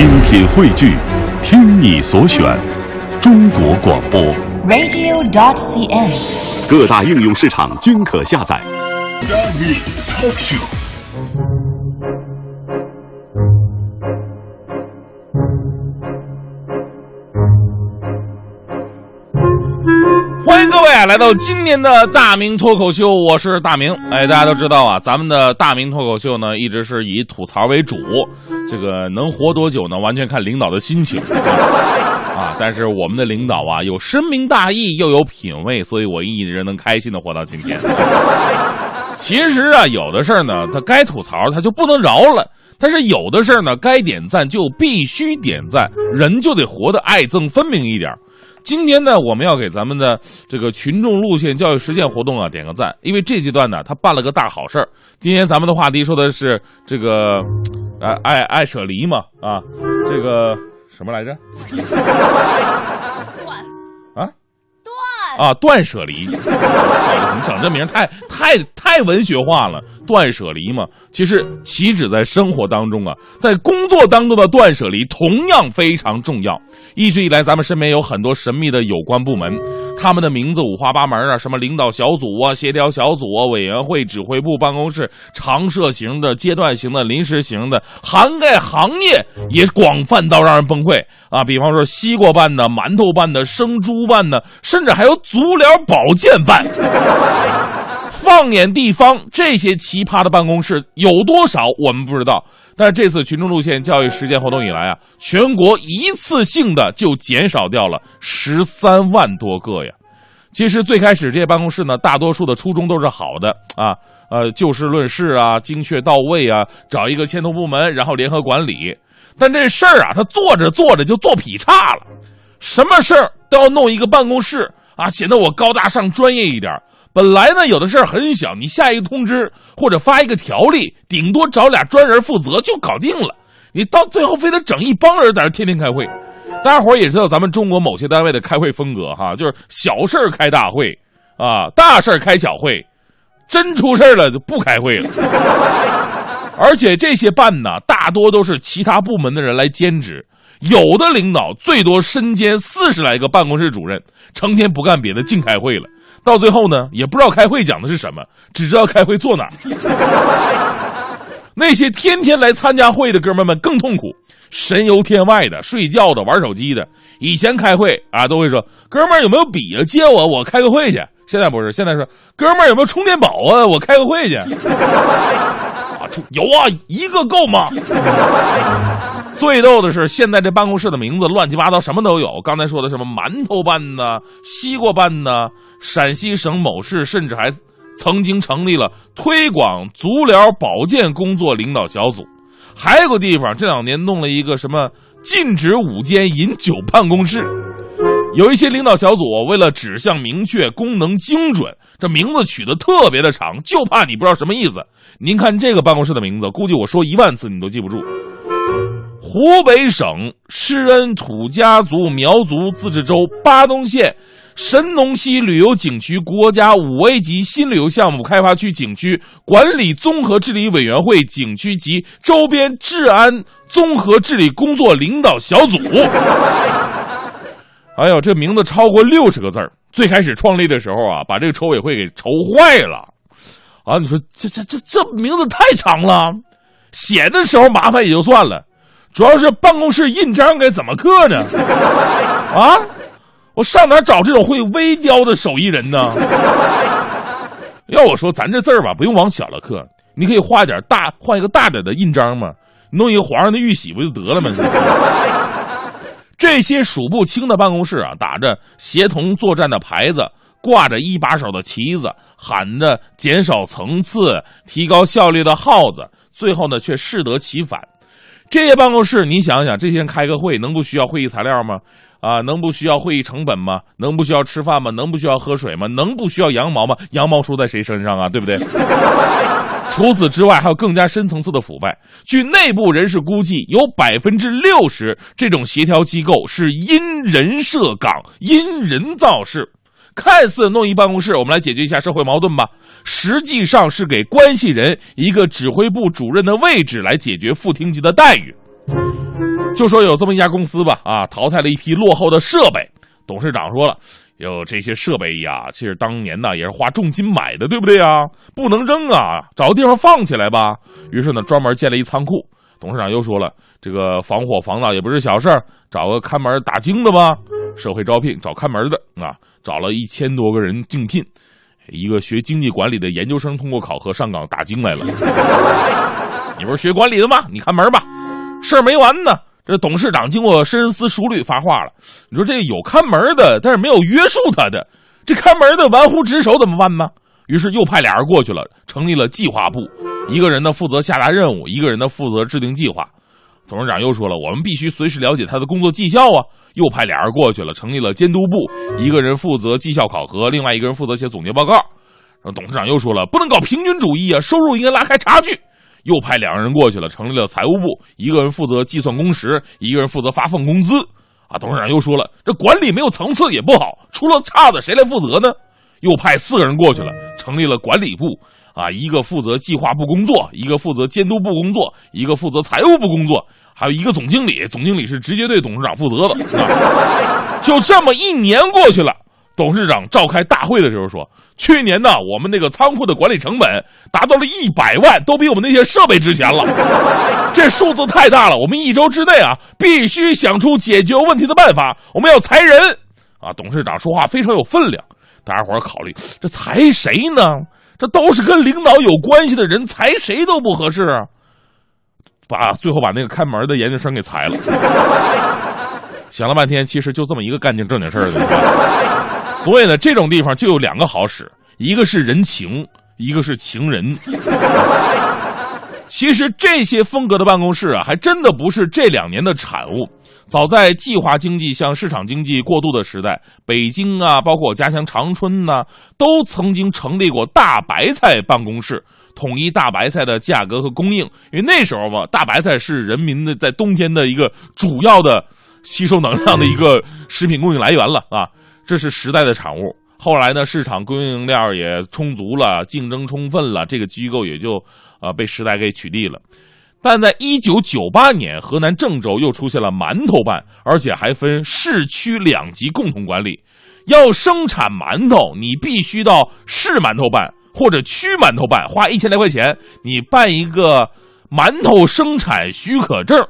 精品汇聚，听你所选，中国广播。radio.cn。各大应用市场均可下载。Talk Show。欢迎各位啊，来到今年的大明脱口秀，我是大明。哎，大家都知道啊，咱们的大明脱口秀呢，一直是以吐槽为主。这个能活多久呢，完全看领导的心情啊。但是我们的领导啊，有深明大义，又有品位，所以我一直能开心的活到今天。其实啊，有的事儿呢，他该吐槽他就不能饶了；但是有的事儿呢，该点赞就必须点赞，人就得活得爱憎分明一点儿。今天呢，我们要给咱们的这个群众路线教育实践活动啊点个赞，因为这阶段呢，他办了个大好事儿。今天咱们的话题说的是这个，呃，爱爱舍离嘛啊，这个什么来着？啊？啊，断舍离，你整这名儿太太太文学化了，断舍离嘛。其实岂止在生活当中啊，在工作当中的断舍离同样非常重要。一直以来，咱们身边有很多神秘的有关部门，他们的名字五花八门啊，什么领导小组啊、协调小组啊、委员会、指挥部、办公室、常设型的、阶段型的、临时型的，涵盖行业也广泛到让人崩溃啊。比方说西瓜办的、馒头办的、生猪办的，甚至还有足疗保健办。放眼地方，这些奇葩的办公室有多少，我们不知道。但是这次群众路线教育实践活动以来啊，全国一次性的就减少掉了十三万多个呀。其实最开始这些办公室呢，大多数的初衷都是好的啊，呃，就事论事啊，精确到位啊，找一个牵头部门，然后联合管理。但这事儿啊，他做着做着就做劈叉了，什么事儿都要弄一个办公室啊，显得我高大上、专业一点。本来呢，有的事儿很小，你下一个通知或者发一个条例，顶多找俩专人负责就搞定了。你到最后非得整一帮人在这天天开会，大家伙也知道咱们中国某些单位的开会风格哈，就是小事儿开大会啊，大事儿开小会，真出事儿了就不开会了。而且这些办呢，大多都是其他部门的人来兼职，有的领导最多身兼四十来个办公室主任，成天不干别的，净开会了。到最后呢，也不知道开会讲的是什么，只知道开会坐哪儿。那些天天来参加会的哥们们更痛苦，神游天外的、睡觉的、玩手机的。以前开会啊，都会说：“哥们儿有没有笔啊？借我，我开个会去。”现在不是，现在说：“哥们儿有没有充电宝啊？我开个会去。”有啊，一个够吗？最逗的是，现在这办公室的名字乱七八糟，什么都有。刚才说的什么馒头办呢、西瓜办呢，陕西省某市甚至还曾经成立了推广足疗保健工作领导小组。还有个地方，这两年弄了一个什么禁止午间饮酒办公室。有一些领导小组为了指向明确、功能精准，这名字取得特别的长，就怕你不知道什么意思。您看这个办公室的名字，估计我说一万次你都记不住。湖北省施恩土家族苗族自治州巴东县神农溪旅游景区国家五 A 级新旅游项目开发区景区管理综合治理委员会景区及周边治安综合治理工作领导小组。哎呦，这名字超过六十个字儿。最开始创立的时候啊，把这个筹委会给愁坏了。啊，你说这这这这名字太长了，写的时候麻烦也就算了，主要是办公室印章该怎么刻呢？啊，我上哪找这种会微雕的手艺人呢？要我说，咱这字儿吧，不用往小了刻，你可以画点大，画一个大点的印章嘛，弄一个皇上的玉玺不就得了吗？这些数不清的办公室啊，打着协同作战的牌子，挂着一把手的旗子，喊着减少层次、提高效率的号子，最后呢却适得其反。这些办公室，你想想，这些人开个会，能不需要会议材料吗？啊，能不需要会议成本吗？能不需要吃饭吗？能不需要喝水吗？能不需要羊毛吗？羊毛出在谁身上啊？对不对？除此之外，还有更加深层次的腐败。据内部人士估计，有百分之六十这种协调机构是因人设岗、因人造势。看似弄一办公室，我们来解决一下社会矛盾吧，实际上是给关系人一个指挥部主任的位置来解决副厅级的待遇。就说有这么一家公司吧，啊，淘汰了一批落后的设备。董事长说了，有这些设备呀，其实当年呢也是花重金买的，对不对呀？不能扔啊，找个地方放起来吧。于是呢，专门建了一仓库。董事长又说了，这个防火防盗也不是小事儿，找个看门打更的吧。社会招聘找看门的啊，找了一千多个人竞聘，一个学经济管理的研究生通过考核上岗打更来了。你不是学管理的吗？你看门吧。事儿没完呢。这董事长经过深思熟虑发话了：“你说这有看门的，但是没有约束他的，这看门的玩忽职守怎么办呢？”于是又派俩人过去了，成立了计划部。一个人呢负责下达任务，一个人呢负责制定计划。董事长又说了：“我们必须随时了解他的工作绩效啊！”又派俩人过去了，成立了监督部。一个人负责绩效考核，另外一个人负责写总结报告。然后董事长又说了：“不能搞平均主义啊，收入应该拉开差距。”又派两个人过去了，成立了财务部，一个人负责计算工时，一个人负责发放工资。啊，董事长又说了，这管理没有层次也不好，出了岔子谁来负责呢？又派四个人过去了，成立了管理部。啊，一个负责计划部工作，一个负责监督部工作，一个负责财务部工作，还有一个总经理，总经理是直接对董事长负责的。就这么一年过去了。董事长召开大会的时候说：“去年呢，我们那个仓库的管理成本达到了一百万，都比我们那些设备值钱了。这数字太大了，我们一周之内啊，必须想出解决问题的办法。我们要裁人啊！”董事长说话非常有分量，大家伙考虑这裁谁呢？这都是跟领导有关系的人，裁谁都不合适啊！把最后把那个看门的研究生给裁了。想了半天，其实就这么一个干净正经事儿的。所以呢，这种地方就有两个好使，一个是人情，一个是情人。其实这些风格的办公室啊，还真的不是这两年的产物。早在计划经济向市场经济过渡的时代，北京啊，包括我家乡长春呢，都曾经成立过大白菜办公室，统一大白菜的价格和供应。因为那时候嘛，大白菜是人民的在冬天的一个主要的吸收能量的一个食品供应来源了啊。这是时代的产物。后来呢，市场供应链也充足了，竞争充分了，这个机构也就，呃，被时代给取缔了。但在一九九八年，河南郑州又出现了馒头办，而且还分市区两级共同管理。要生产馒头，你必须到市馒头办或者区馒头办，花一千来块钱，你办一个馒头生产许可证。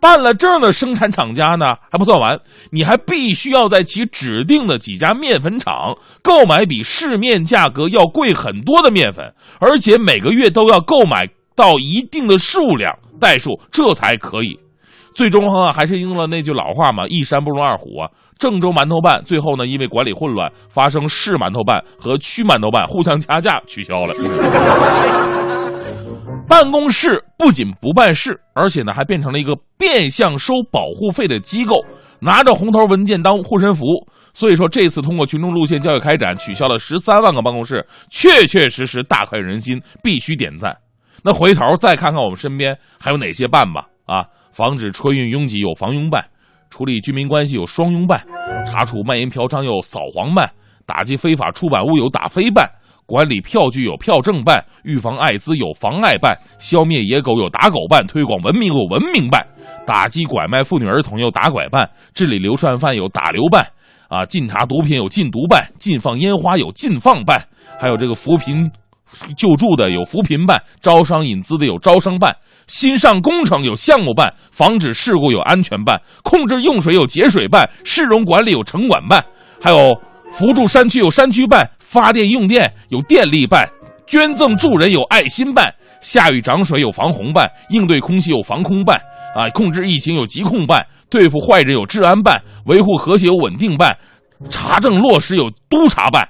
办了证的生产厂家呢还不算完，你还必须要在其指定的几家面粉厂购买比市面价格要贵很多的面粉，而且每个月都要购买到一定的数量袋数，这才可以。最终啊，还是应了那句老话嘛，一山不容二虎啊。郑州馒头办最后呢，因为管理混乱，发生市馒头办和区馒头办互相掐架，取消了。办公室不仅不办事，而且呢还变成了一个变相收保护费的机构，拿着红头文件当护身符。所以说这次通过群众路线教育开展，取消了十三万个办公室，确确实实大快人心，必须点赞。那回头再看看我们身边还有哪些办吧？啊，防止春运拥挤有防拥办，处理居民关系有双拥办，查处卖淫嫖娼有扫黄办，打击非法出版物有打非办。管理票据有票证办，预防艾滋有防艾办，消灭野狗有打狗办，推广文明有文明办，打击拐卖妇女儿童有打拐办，治理流窜犯有打流办，啊，禁查毒品有禁毒办，禁放烟花有禁放办，还有这个扶贫救助的有扶贫办，招商引资的有招商办，新上工程有项目办，防止事故有安全办，控制用水有节水办，市容管理有城管办，还有扶助山区有山区办。发电用电有电力办，捐赠助人有爱心办，下雨涨水有防洪办，应对空气有防空办，啊，控制疫情有疾控办，对付坏人有治安办，维护和谐有稳定办，查证落实有督查办，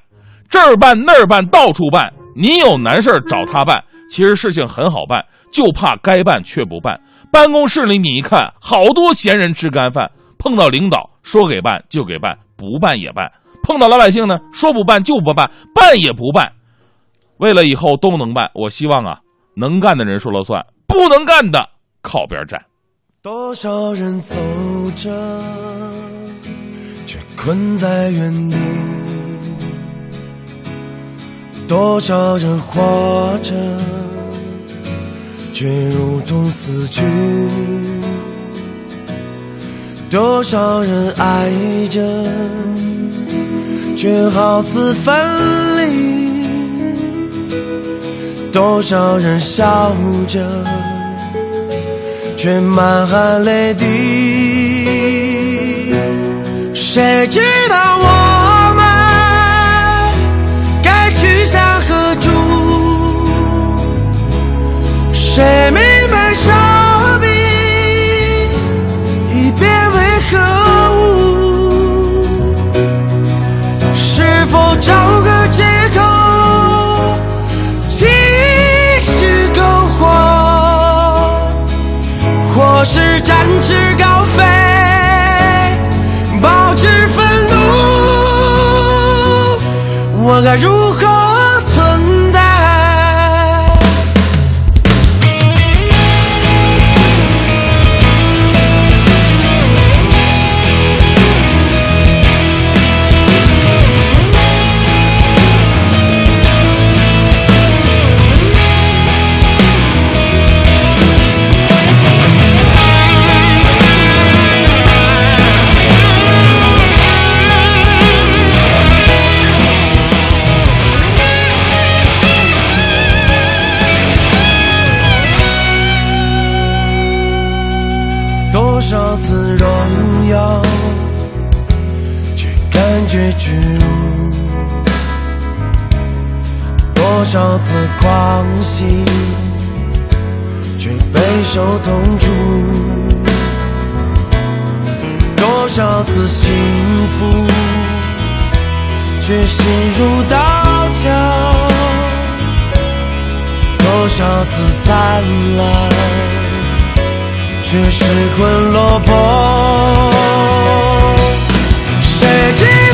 这儿办那儿办到处办，你有难事找他办，其实事情很好办，就怕该办却不办。办公室里你一看，好多闲人吃干饭，碰到领导说给办就给办，不办也办。碰到老百姓呢，说不办就不办，办也不办。为了以后都能办，我希望啊，能干的人说了算，不能干的靠边站。多少人走着，却困在原地；多少人活着，却如同死去。多少人爱着，却好似分离；多少人笑着，却满含泪滴。谁知道我们该去向何处？谁明白该如何巨物。多少次狂喜，却备受痛楚；多少次幸福，却心如刀绞；多少次灿烂，却失魂落魄。谁知？